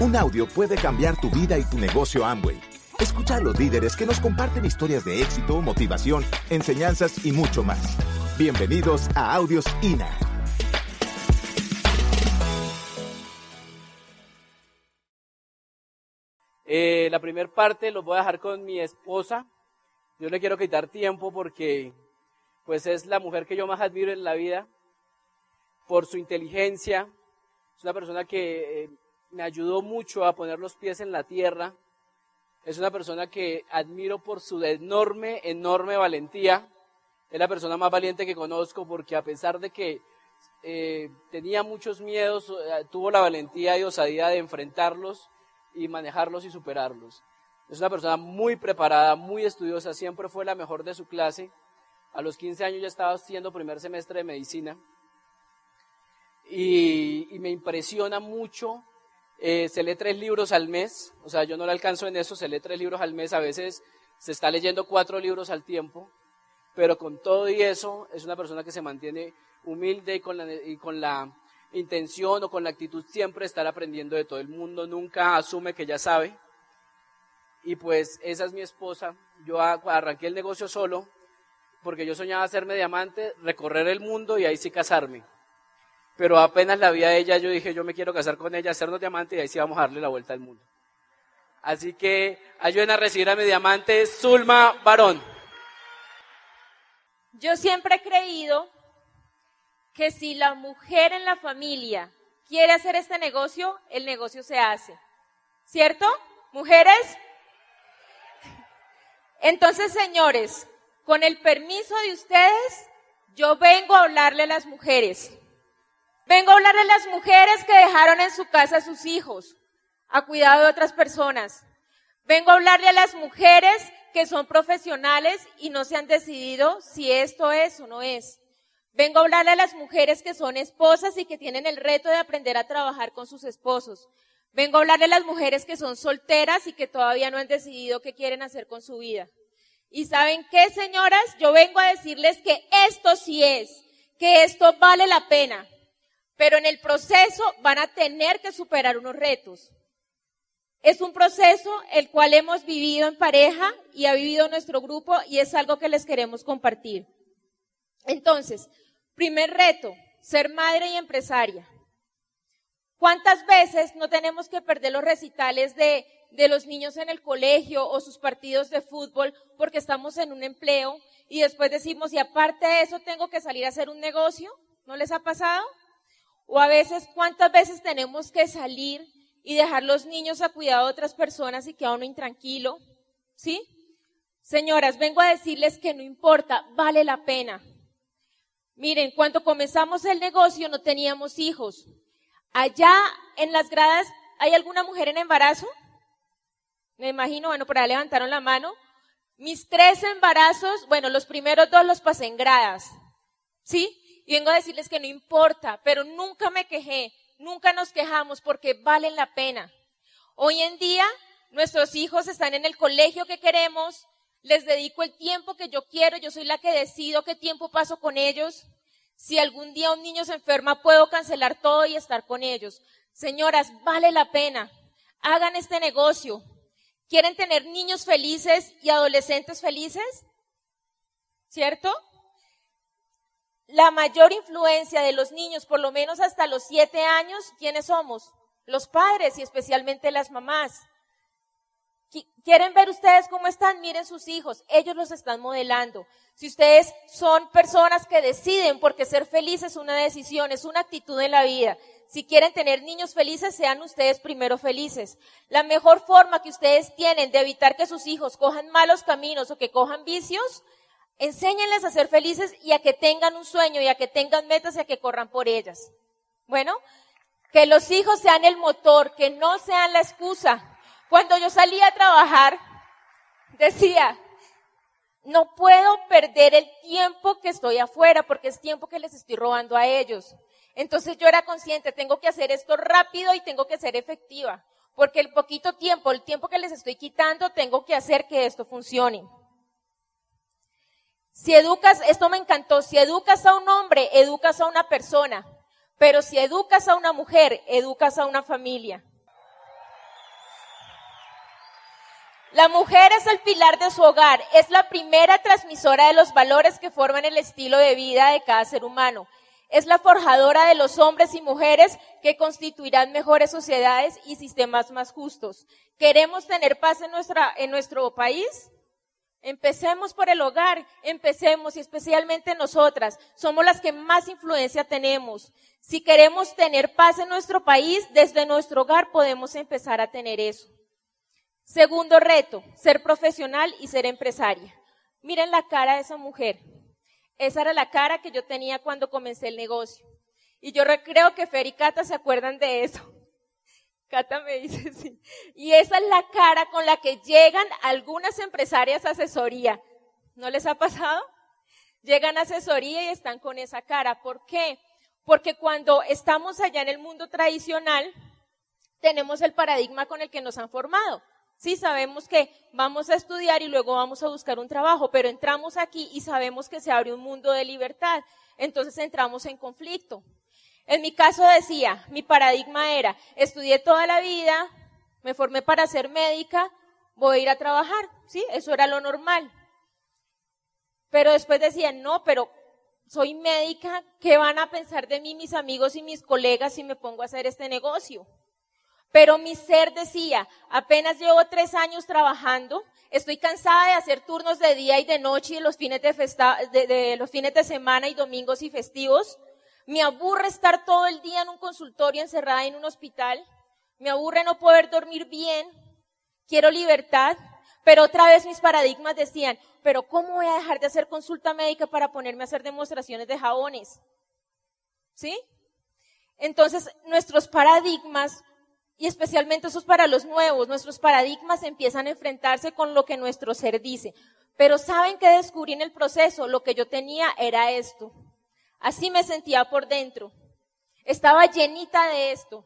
Un audio puede cambiar tu vida y tu negocio Amway. Escucha a los líderes que nos comparten historias de éxito, motivación, enseñanzas y mucho más. Bienvenidos a Audios INA. Eh, la primera parte los voy a dejar con mi esposa. Yo le quiero quitar tiempo porque pues es la mujer que yo más admiro en la vida por su inteligencia. Es una persona que eh, me ayudó mucho a poner los pies en la tierra. Es una persona que admiro por su enorme, enorme valentía. Es la persona más valiente que conozco porque a pesar de que eh, tenía muchos miedos, eh, tuvo la valentía y osadía de enfrentarlos y manejarlos y superarlos. Es una persona muy preparada, muy estudiosa, siempre fue la mejor de su clase. A los 15 años ya estaba haciendo primer semestre de medicina. Y, y me impresiona mucho eh, se lee tres libros al mes, o sea, yo no le alcanzo en eso, se lee tres libros al mes, a veces se está leyendo cuatro libros al tiempo, pero con todo y eso es una persona que se mantiene humilde y con la, y con la intención o con la actitud siempre estar aprendiendo de todo el mundo, nunca asume que ya sabe. Y pues esa es mi esposa, yo arranqué el negocio solo porque yo soñaba hacerme diamante, recorrer el mundo y ahí sí casarme pero apenas la vi a ella, yo dije, yo me quiero casar con ella, hacernos diamante y ahí sí vamos a darle la vuelta al mundo. Así que ayuden a recibir a mi diamante, Zulma Barón. Yo siempre he creído que si la mujer en la familia quiere hacer este negocio, el negocio se hace. ¿Cierto? ¿Mujeres? Entonces, señores, con el permiso de ustedes, yo vengo a hablarle a las mujeres. Vengo a hablar de las mujeres que dejaron en su casa a sus hijos a cuidado de otras personas. Vengo a hablarle a las mujeres que son profesionales y no se han decidido si esto es o no es. Vengo a hablarle a las mujeres que son esposas y que tienen el reto de aprender a trabajar con sus esposos. Vengo a hablarle a las mujeres que son solteras y que todavía no han decidido qué quieren hacer con su vida. Y saben qué, señoras, yo vengo a decirles que esto sí es, que esto vale la pena, pero en el proceso van a tener que superar unos retos. Es un proceso el cual hemos vivido en pareja y ha vivido nuestro grupo y es algo que les queremos compartir. Entonces, primer reto, ser madre y empresaria. ¿Cuántas veces no tenemos que perder los recitales de, de los niños en el colegio o sus partidos de fútbol porque estamos en un empleo y después decimos, y aparte de eso tengo que salir a hacer un negocio? ¿No les ha pasado? O a veces, ¿cuántas veces tenemos que salir y dejar los niños a cuidado de otras personas y queda uno intranquilo? ¿Sí? Señoras, vengo a decirles que no importa, vale la pena. Miren, cuando comenzamos el negocio no teníamos hijos. Allá en las gradas, ¿hay alguna mujer en embarazo? Me imagino, bueno, por ahí levantaron la mano. Mis tres embarazos, bueno, los primeros dos los pasé en gradas. ¿Sí? Y vengo a decirles que no importa, pero nunca me quejé, nunca nos quejamos porque valen la pena. Hoy en día nuestros hijos están en el colegio que queremos, les dedico el tiempo que yo quiero, yo soy la que decido qué tiempo paso con ellos. Si algún día un niño se enferma, puedo cancelar todo y estar con ellos. Señoras, vale la pena. Hagan este negocio. ¿Quieren tener niños felices y adolescentes felices? ¿Cierto? La mayor influencia de los niños, por lo menos hasta los siete años, ¿quiénes somos? Los padres y especialmente las mamás. ¿Quieren ver ustedes cómo están? Miren sus hijos, ellos los están modelando. Si ustedes son personas que deciden, porque ser feliz es una decisión, es una actitud en la vida. Si quieren tener niños felices, sean ustedes primero felices. La mejor forma que ustedes tienen de evitar que sus hijos cojan malos caminos o que cojan vicios Enséñenles a ser felices y a que tengan un sueño y a que tengan metas y a que corran por ellas. Bueno, que los hijos sean el motor, que no sean la excusa. Cuando yo salía a trabajar, decía, no puedo perder el tiempo que estoy afuera porque es tiempo que les estoy robando a ellos. Entonces yo era consciente, tengo que hacer esto rápido y tengo que ser efectiva, porque el poquito tiempo, el tiempo que les estoy quitando, tengo que hacer que esto funcione. Si educas, esto me encantó, si educas a un hombre, educas a una persona, pero si educas a una mujer, educas a una familia. La mujer es el pilar de su hogar, es la primera transmisora de los valores que forman el estilo de vida de cada ser humano. Es la forjadora de los hombres y mujeres que constituirán mejores sociedades y sistemas más justos. ¿Queremos tener paz en, nuestra, en nuestro país? Empecemos por el hogar, empecemos y especialmente nosotras, somos las que más influencia tenemos. Si queremos tener paz en nuestro país, desde nuestro hogar podemos empezar a tener eso. Segundo reto, ser profesional y ser empresaria. Miren la cara de esa mujer. Esa era la cara que yo tenía cuando comencé el negocio. Y yo creo que Fer y Cata se acuerdan de eso. Cata me dice sí. Y esa es la cara con la que llegan algunas empresarias a asesoría. ¿No les ha pasado? Llegan a asesoría y están con esa cara. ¿Por qué? Porque cuando estamos allá en el mundo tradicional, tenemos el paradigma con el que nos han formado. Sí, sabemos que vamos a estudiar y luego vamos a buscar un trabajo, pero entramos aquí y sabemos que se abre un mundo de libertad. Entonces entramos en conflicto. En mi caso decía, mi paradigma era, estudié toda la vida, me formé para ser médica, voy a ir a trabajar. Sí, eso era lo normal. Pero después decía, no, pero soy médica, ¿qué van a pensar de mí mis amigos y mis colegas si me pongo a hacer este negocio? Pero mi ser decía, apenas llevo tres años trabajando, estoy cansada de hacer turnos de día y de noche y los fines de, de, los fines de semana y domingos y festivos. Me aburre estar todo el día en un consultorio encerrada en un hospital. Me aburre no poder dormir bien. Quiero libertad. Pero otra vez mis paradigmas decían, pero ¿cómo voy a dejar de hacer consulta médica para ponerme a hacer demostraciones de jabones? ¿Sí? Entonces, nuestros paradigmas y especialmente eso es para los nuevos. Nuestros paradigmas empiezan a enfrentarse con lo que nuestro ser dice. Pero ¿saben qué descubrí en el proceso? Lo que yo tenía era esto. Así me sentía por dentro. Estaba llenita de esto.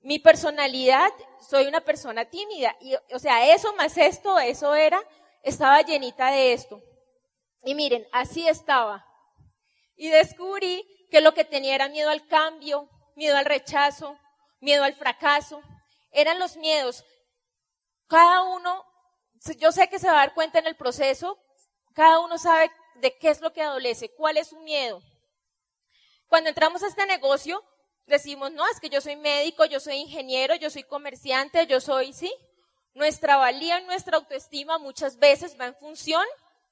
Mi personalidad, soy una persona tímida. Y, o sea, eso más esto, eso era, estaba llenita de esto. Y miren, así estaba. Y descubrí que lo que tenía era miedo al cambio, miedo al rechazo, miedo al fracaso, eran los miedos. Cada uno, yo sé que se va a dar cuenta en el proceso, cada uno sabe de qué es lo que adolece, cuál es su miedo. Cuando entramos a este negocio, decimos, no, es que yo soy médico, yo soy ingeniero, yo soy comerciante, yo soy, sí. Nuestra valía, nuestra autoestima muchas veces va en función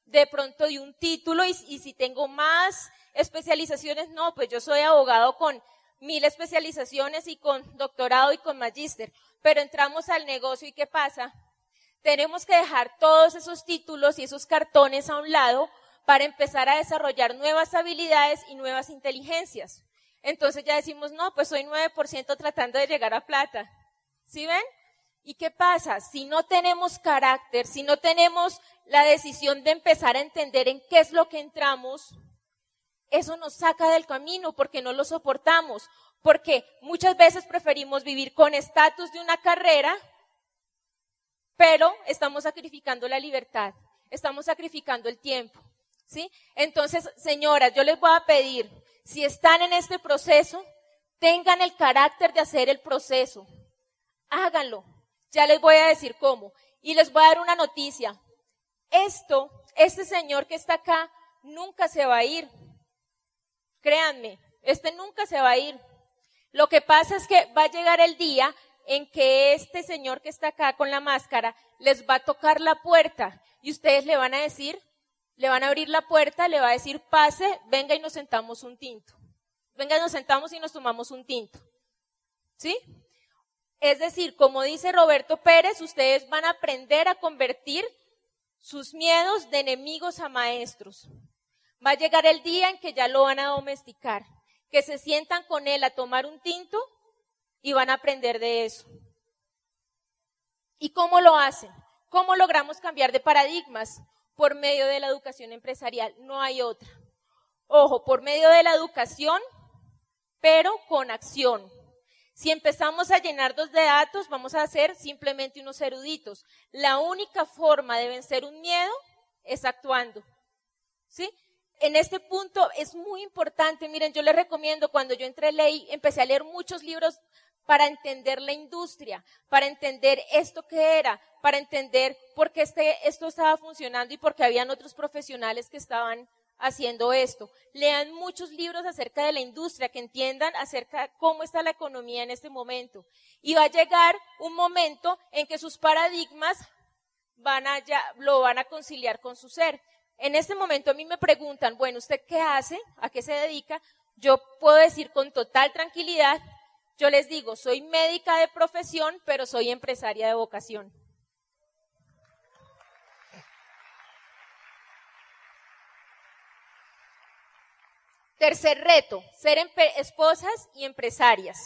de pronto de un título y, y si tengo más especializaciones, no, pues yo soy abogado con mil especializaciones y con doctorado y con magíster, pero entramos al negocio y ¿qué pasa? Tenemos que dejar todos esos títulos y esos cartones a un lado para empezar a desarrollar nuevas habilidades y nuevas inteligencias. Entonces ya decimos, no, pues soy 9% tratando de llegar a plata. ¿Sí ven? ¿Y qué pasa? Si no tenemos carácter, si no tenemos la decisión de empezar a entender en qué es lo que entramos, eso nos saca del camino porque no lo soportamos, porque muchas veces preferimos vivir con estatus de una carrera, pero estamos sacrificando la libertad, estamos sacrificando el tiempo, ¿sí? Entonces, señoras, yo les voy a pedir, si están en este proceso, tengan el carácter de hacer el proceso, háganlo, ya les voy a decir cómo, y les voy a dar una noticia, esto, este señor que está acá, nunca se va a ir, Créanme, este nunca se va a ir. Lo que pasa es que va a llegar el día en que este señor que está acá con la máscara les va a tocar la puerta y ustedes le van a decir, le van a abrir la puerta, le va a decir, pase, venga y nos sentamos un tinto. Venga, nos sentamos y nos tomamos un tinto. ¿Sí? Es decir, como dice Roberto Pérez, ustedes van a aprender a convertir sus miedos de enemigos a maestros. Va a llegar el día en que ya lo van a domesticar, que se sientan con él a tomar un tinto y van a aprender de eso. ¿Y cómo lo hacen? ¿Cómo logramos cambiar de paradigmas? Por medio de la educación empresarial, no hay otra. Ojo, por medio de la educación, pero con acción. Si empezamos a llenarnos de datos, vamos a ser simplemente unos eruditos. La única forma de vencer un miedo es actuando. ¿Sí? en este punto es muy importante. Miren, yo les recomiendo, cuando yo entré a ley, empecé a leer muchos libros para entender la industria, para entender esto que era, para entender por qué este, esto estaba funcionando y por qué habían otros profesionales que estaban haciendo esto. Lean muchos libros acerca de la industria, que entiendan acerca de cómo está la economía en este momento. Y va a llegar un momento en que sus paradigmas van a lo van a conciliar con su ser. En este momento a mí me preguntan, bueno, ¿usted qué hace? ¿A qué se dedica? Yo puedo decir con total tranquilidad, yo les digo, soy médica de profesión, pero soy empresaria de vocación. Tercer reto, ser esposas y empresarias.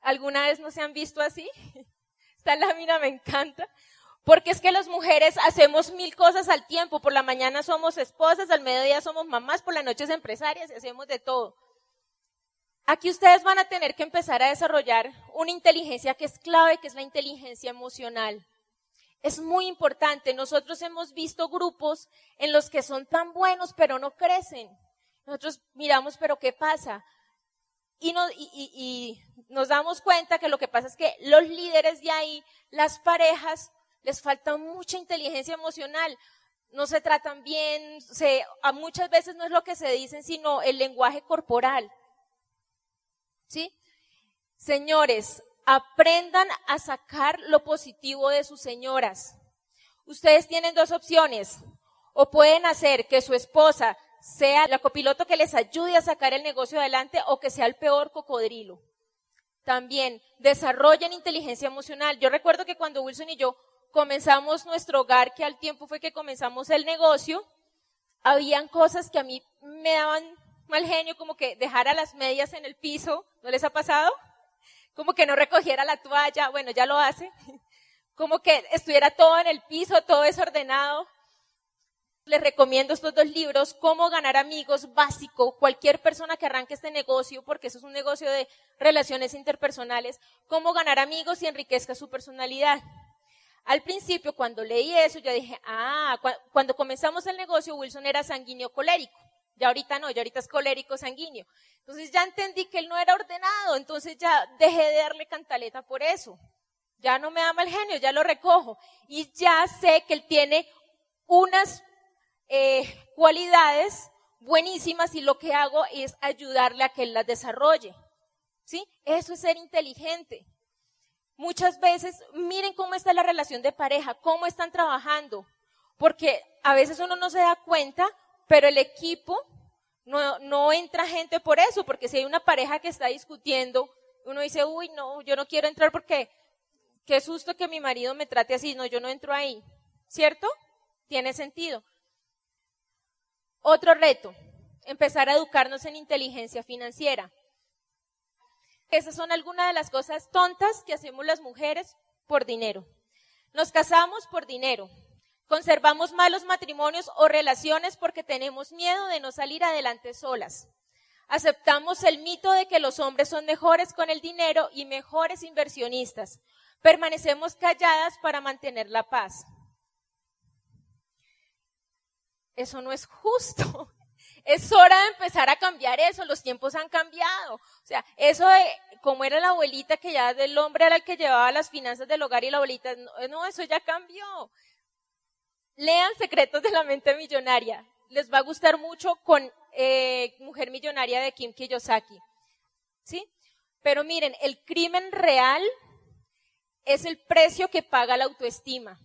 ¿Alguna vez no se han visto así? Esta lámina me encanta. Porque es que las mujeres hacemos mil cosas al tiempo. Por la mañana somos esposas, al mediodía somos mamás, por la noche somos empresarias y hacemos de todo. Aquí ustedes van a tener que empezar a desarrollar una inteligencia que es clave, que es la inteligencia emocional. Es muy importante. Nosotros hemos visto grupos en los que son tan buenos pero no crecen. Nosotros miramos, pero ¿qué pasa? Y, nos damos cuenta que lo que pasa es que los líderes de ahí, las parejas, les falta mucha inteligencia emocional. No se tratan bien, a muchas veces no es lo que se dicen, sino el lenguaje corporal. ¿Sí? Señores, aprendan a sacar lo positivo de sus señoras. Ustedes tienen dos opciones. O pueden hacer que su esposa sea la copiloto que les ayude a sacar el negocio adelante o que sea el peor cocodrilo. También desarrollen inteligencia emocional. Yo recuerdo que cuando Wilson y yo comenzamos nuestro hogar, que al tiempo fue que comenzamos el negocio, habían cosas que a mí me daban mal genio, como que dejara las medias en el piso. ¿No les ha pasado? como que no recogiera la toalla, bueno, ya lo hace, como que estuviera todo en el piso, todo desordenado. Les recomiendo estos dos libros, Cómo ganar amigos, básico, cualquier persona que arranque este negocio, porque eso es un negocio de relaciones interpersonales, Cómo ganar amigos y enriquezca su personalidad. Al principio, cuando leí eso, yo dije, ah, cuando comenzamos el negocio, Wilson era sanguíneo colérico. Ya ahorita no, ya ahorita es colérico sanguíneo. Entonces ya entendí que él no era ordenado, entonces ya dejé de darle cantaleta por eso. Ya no me da mal genio, ya lo recojo. Y ya sé que él tiene unas eh, cualidades buenísimas y lo que hago es ayudarle a que él las desarrolle. ¿Sí? Eso es ser inteligente. Muchas veces, miren cómo está la relación de pareja, cómo están trabajando, porque a veces uno no se da cuenta pero el equipo no, entra gente por eso, porque si hay una pareja que está discutiendo, uno dice, uy, no, yo no quiero entrar porque qué susto que mi marido me trate así, no, yo no entro ahí. ¿Cierto? Tiene sentido. Otro reto, empezar a educarnos en inteligencia financiera. Esas son algunas de las cosas tontas que hacemos las mujeres por dinero. Nos casamos por dinero, Conservamos malos matrimonios o relaciones porque tenemos miedo de no salir adelante solas. Aceptamos el mito de que los hombres son mejores con el dinero y mejores inversionistas. Permanecemos calladas para mantener la paz. Eso no es justo. Es hora de empezar a cambiar eso, los tiempos han cambiado. O sea, eso de como era la abuelita que ya del hombre era el que llevaba las finanzas del hogar y la abuelita, no eso ya cambió. Lean Secretos de la Mente Millonaria. Les va a gustar mucho con eh, Mujer Millonaria de Kim Kiyosaki. ¿Sí? Pero miren, el crimen real es el precio que paga la autoestima.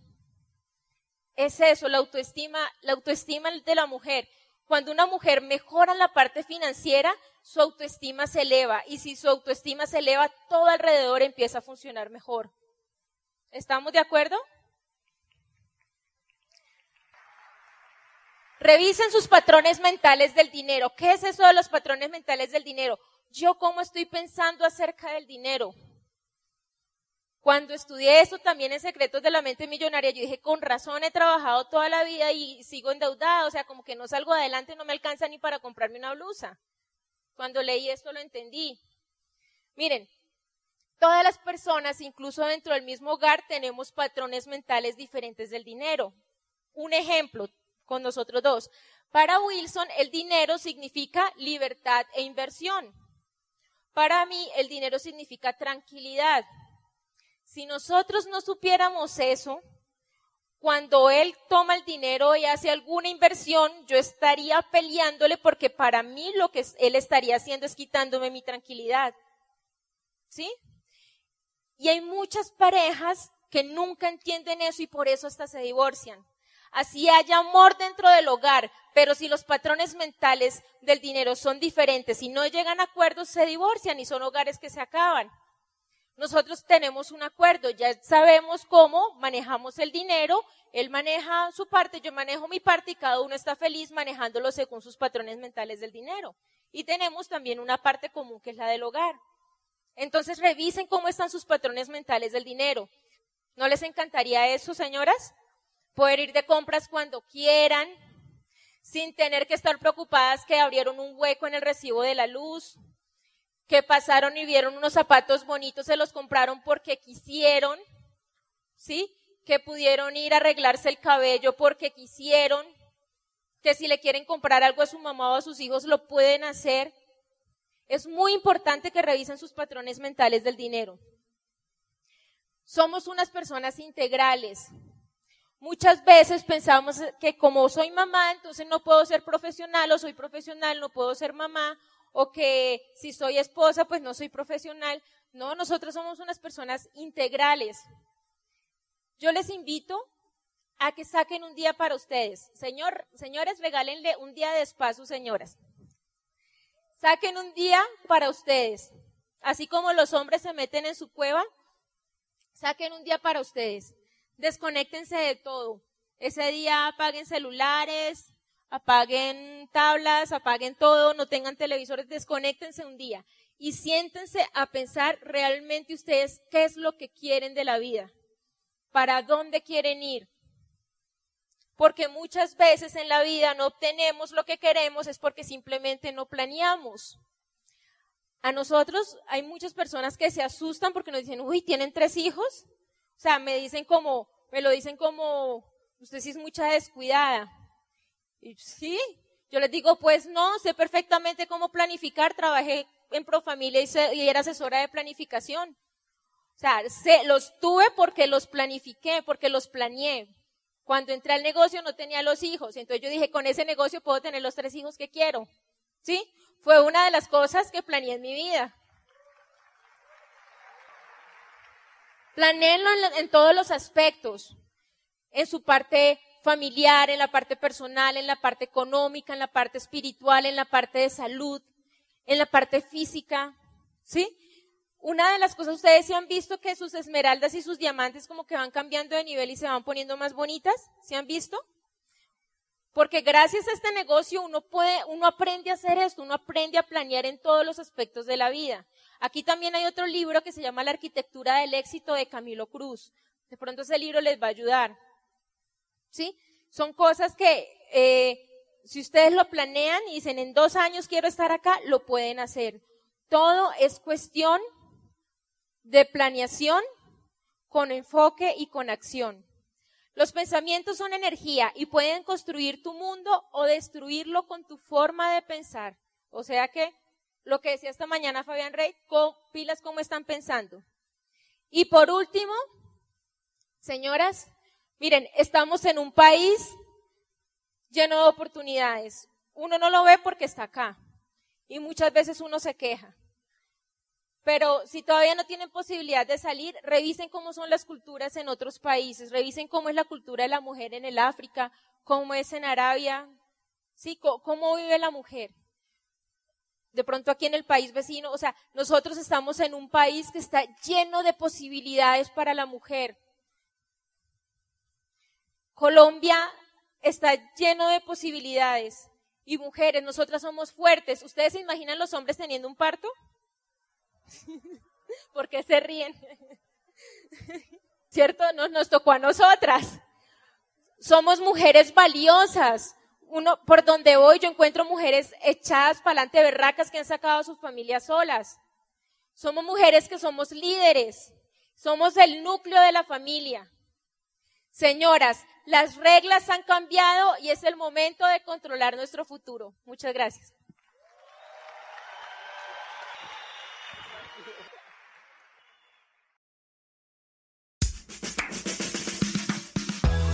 Es eso, la autoestima, la autoestima de la mujer. Cuando una mujer mejora la parte financiera, su autoestima se eleva. Y si su autoestima se eleva, todo alrededor empieza a funcionar mejor. ¿Estamos de acuerdo? Revisen sus patrones mentales del dinero. ¿Qué es eso de los patrones mentales del dinero? Yo cómo estoy pensando acerca del dinero. Cuando estudié eso también en Secretos de la Mente Millonaria, yo dije, con razón he trabajado toda la vida y sigo endeudada, o sea, como que no salgo adelante, no me alcanza ni para comprarme una blusa. Cuando leí esto lo entendí. Miren, todas las personas, incluso dentro del mismo hogar, tenemos patrones mentales diferentes del dinero. Un ejemplo, con nosotros dos. Para Wilson, el dinero significa libertad e inversión. Para mí el dinero significa tranquilidad. Si nosotros no supiéramos eso, cuando él toma el dinero y hace alguna inversión, yo estaría peleándole porque para mí lo que él estaría haciendo es quitándome mi tranquilidad. ¿Sí? Y hay muchas parejas que nunca entienden eso y por eso hasta se divorcian. Así hay amor dentro del hogar, pero si los patrones mentales del dinero son diferentes y no llegan a acuerdos, se divorcian y son hogares que se acaban. Nosotros tenemos un acuerdo, ya sabemos cómo manejamos el dinero, él maneja su parte, yo manejo mi parte y cada uno está feliz manejándolo según sus patrones mentales del dinero. Y tenemos también una parte común que es la del hogar. Entonces revisen cómo están sus patrones mentales del dinero. ¿No les encantaría eso, señoras? Poder ir de compras cuando quieran, sin tener que estar preocupadas que abrieron un hueco en el recibo de la luz, que pasaron y vieron unos zapatos bonitos, se los compraron porque quisieron, ¿sí? Que pudieron ir a arreglarse el cabello porque quisieron, que si le quieren comprar algo a su mamá o a sus hijos lo pueden hacer. Es muy importante que revisen sus patrones mentales del dinero. Somos unas personas integrales. Muchas veces pensamos que como soy mamá, entonces no puedo ser profesional, o soy profesional, no puedo ser mamá, o que si soy esposa, pues no soy profesional. No, nosotros somos unas personas integrales. Yo les invito a que saquen un día para ustedes. Señor, señores, regálenle un día de espacio, señoras. Saquen un día para ustedes. Así como los hombres se meten en su cueva, saquen un día para ustedes. Desconéctense de todo. Ese día apaguen celulares, apaguen tablas, apaguen todo, no tengan televisores, desconéctense un día y siéntense a pensar realmente ustedes qué es lo que quieren de la vida, para dónde quieren ir, porque muchas veces en la vida no obtenemos lo que queremos es porque simplemente no planeamos. A nosotros hay muchas personas que se asustan porque nos dicen, uy, ¿tienen tres hijos? O sea, me dicen como, me lo dicen como, usted sí es mucha descuidada. Y sí, yo les digo, pues no, sé perfectamente cómo planificar, trabajé en Profamilia y, y era asesora de planificación. O sea, sé, los tuve porque los planifiqué, porque los planeé. Cuando entré al negocio no tenía los hijos, entonces yo dije, con ese negocio puedo tener los tres hijos que quiero. ¿Sí? Fue una de las cosas que planeé en mi vida. Planéenlo en, en todos los aspectos, en su parte familiar, en la parte personal, en la parte económica, en la parte espiritual, en la parte de salud, en la parte física, ¿sí? Una de las cosas, ustedes se han visto que sus esmeraldas y sus diamantes como que van cambiando de nivel y se van poniendo más bonitas, ¿se han visto? Porque gracias a este negocio uno puede, uno aprende a hacer esto, uno aprende a planear en todos los aspectos de la vida. Aquí también hay otro libro que se llama La arquitectura del éxito de Camilo Cruz. De pronto ese libro les va a ayudar. ¿Sí? Son cosas que, eh, si ustedes lo planean y dicen en dos años quiero estar acá, lo pueden hacer. Todo es cuestión de planeación con enfoque y con acción. Los pensamientos son energía y pueden construir tu mundo o destruirlo con tu forma de pensar. O sea que lo que decía esta mañana Fabián Rey, pilas cómo están pensando. Y por último, señoras, miren, estamos en un país lleno de oportunidades. Uno no lo ve porque está acá. Y muchas veces uno se queja. Pero si todavía no tienen posibilidad de salir, revisen cómo son las culturas en otros países, revisen cómo es la cultura de la mujer en el África, cómo es en Arabia, sí, cómo vive la mujer. De pronto aquí en el país vecino, o sea, nosotros estamos en un país que está lleno de posibilidades para la mujer. Colombia está lleno de posibilidades. Y mujeres, nosotras somos fuertes. ¿Ustedes se imaginan los hombres teniendo un parto? ¿Por qué se ríen? ¿Cierto? Nos, nos tocó a nosotras. Somos mujeres valiosas. Uno, por donde voy, yo encuentro mujeres echadas para adelante, berracas que han sacado a sus familias solas. Somos mujeres que somos líderes. Somos el núcleo de la familia. Señoras, las reglas han cambiado y es el momento de controlar nuestro futuro. Muchas gracias.